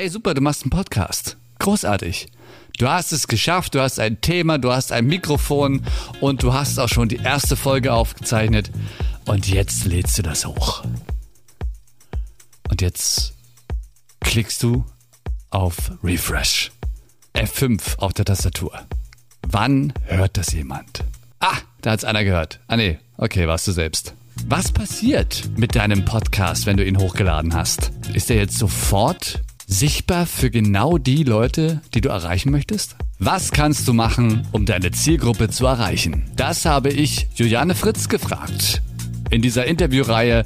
Ey, super, du machst einen Podcast. Großartig. Du hast es geschafft, du hast ein Thema, du hast ein Mikrofon und du hast auch schon die erste Folge aufgezeichnet. Und jetzt lädst du das hoch. Und jetzt klickst du auf Refresh. F5 auf der Tastatur. Wann hört das jemand? Ah, da hat's einer gehört. Ah nee, okay, warst du selbst. Was passiert mit deinem Podcast, wenn du ihn hochgeladen hast? Ist er jetzt sofort sichtbar für genau die Leute, die du erreichen möchtest? Was kannst du machen, um deine Zielgruppe zu erreichen? Das habe ich Juliane Fritz gefragt. In dieser Interviewreihe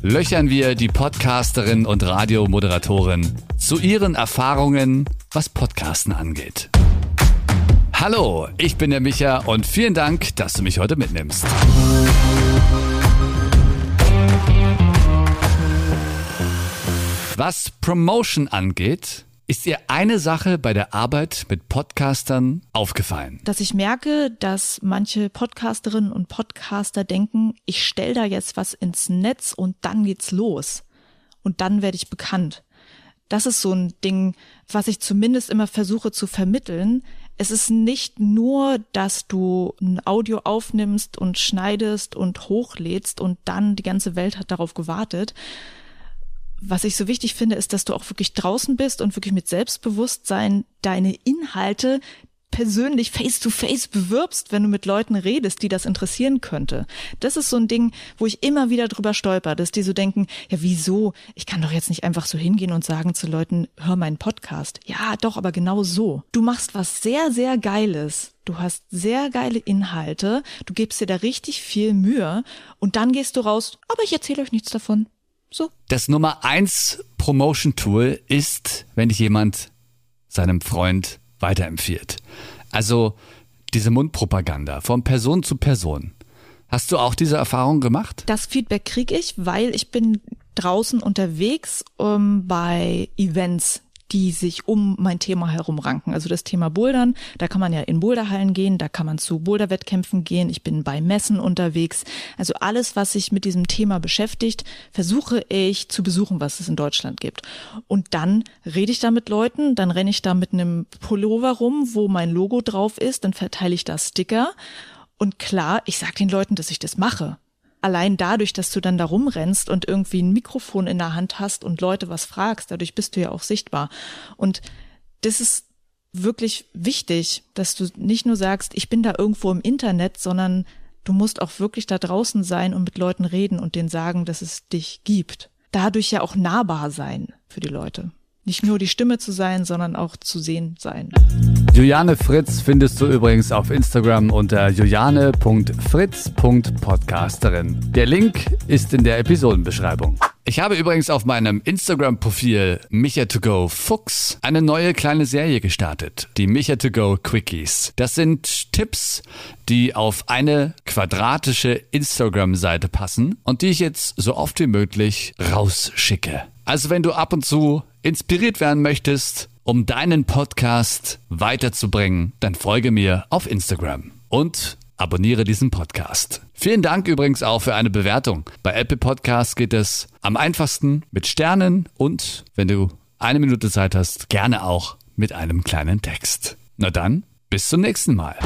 löchern wir die Podcasterin und Radiomoderatorin zu ihren Erfahrungen, was Podcasten angeht. Hallo, ich bin der Micha und vielen Dank, dass du mich heute mitnimmst. Was Promotion angeht, ist dir eine Sache bei der Arbeit mit Podcastern aufgefallen? Dass ich merke, dass manche Podcasterinnen und Podcaster denken, ich stelle da jetzt was ins Netz und dann geht's los. Und dann werde ich bekannt. Das ist so ein Ding, was ich zumindest immer versuche zu vermitteln. Es ist nicht nur, dass du ein Audio aufnimmst und schneidest und hochlädst und dann die ganze Welt hat darauf gewartet, was ich so wichtig finde, ist, dass du auch wirklich draußen bist und wirklich mit Selbstbewusstsein deine Inhalte persönlich face to face bewirbst, wenn du mit Leuten redest, die das interessieren könnte. Das ist so ein Ding, wo ich immer wieder drüber stolper, dass die so denken, ja, wieso? Ich kann doch jetzt nicht einfach so hingehen und sagen zu Leuten, hör meinen Podcast. Ja, doch, aber genau so. Du machst was sehr, sehr Geiles. Du hast sehr geile Inhalte. Du gibst dir da richtig viel Mühe und dann gehst du raus, aber ich erzähle euch nichts davon. So. Das Nummer eins Promotion Tool ist, wenn dich jemand seinem Freund weiterempfiehlt. Also diese Mundpropaganda von Person zu Person. Hast du auch diese Erfahrung gemacht? Das Feedback kriege ich, weil ich bin draußen unterwegs um, bei Events, die sich um mein Thema herum ranken. Also das Thema Bouldern, da kann man ja in Boulderhallen gehen, da kann man zu Boulderwettkämpfen gehen, ich bin bei Messen unterwegs. Also alles, was sich mit diesem Thema beschäftigt, versuche ich zu besuchen, was es in Deutschland gibt. Und dann rede ich da mit Leuten, dann renne ich da mit einem Pullover rum, wo mein Logo drauf ist, dann verteile ich da Sticker. Und klar, ich sage den Leuten, dass ich das mache allein dadurch, dass du dann da rumrennst und irgendwie ein Mikrofon in der Hand hast und Leute was fragst, dadurch bist du ja auch sichtbar. Und das ist wirklich wichtig, dass du nicht nur sagst, ich bin da irgendwo im Internet, sondern du musst auch wirklich da draußen sein und mit Leuten reden und denen sagen, dass es dich gibt. Dadurch ja auch nahbar sein für die Leute nicht nur die Stimme zu sein, sondern auch zu sehen sein. Juliane Fritz findest du übrigens auf Instagram unter juliane.fritz.podcasterin. Der Link ist in der Episodenbeschreibung. Ich habe übrigens auf meinem Instagram-Profil Micha2Go Fuchs eine neue kleine Serie gestartet, die Micha2Go Quickies. Das sind Tipps, die auf eine quadratische Instagram-Seite passen und die ich jetzt so oft wie möglich rausschicke. Also wenn du ab und zu inspiriert werden möchtest, um deinen Podcast weiterzubringen, dann folge mir auf Instagram und abonniere diesen Podcast. Vielen Dank übrigens auch für eine Bewertung. Bei Apple Podcasts geht es am einfachsten mit Sternen und, wenn du eine Minute Zeit hast, gerne auch mit einem kleinen Text. Na dann, bis zum nächsten Mal.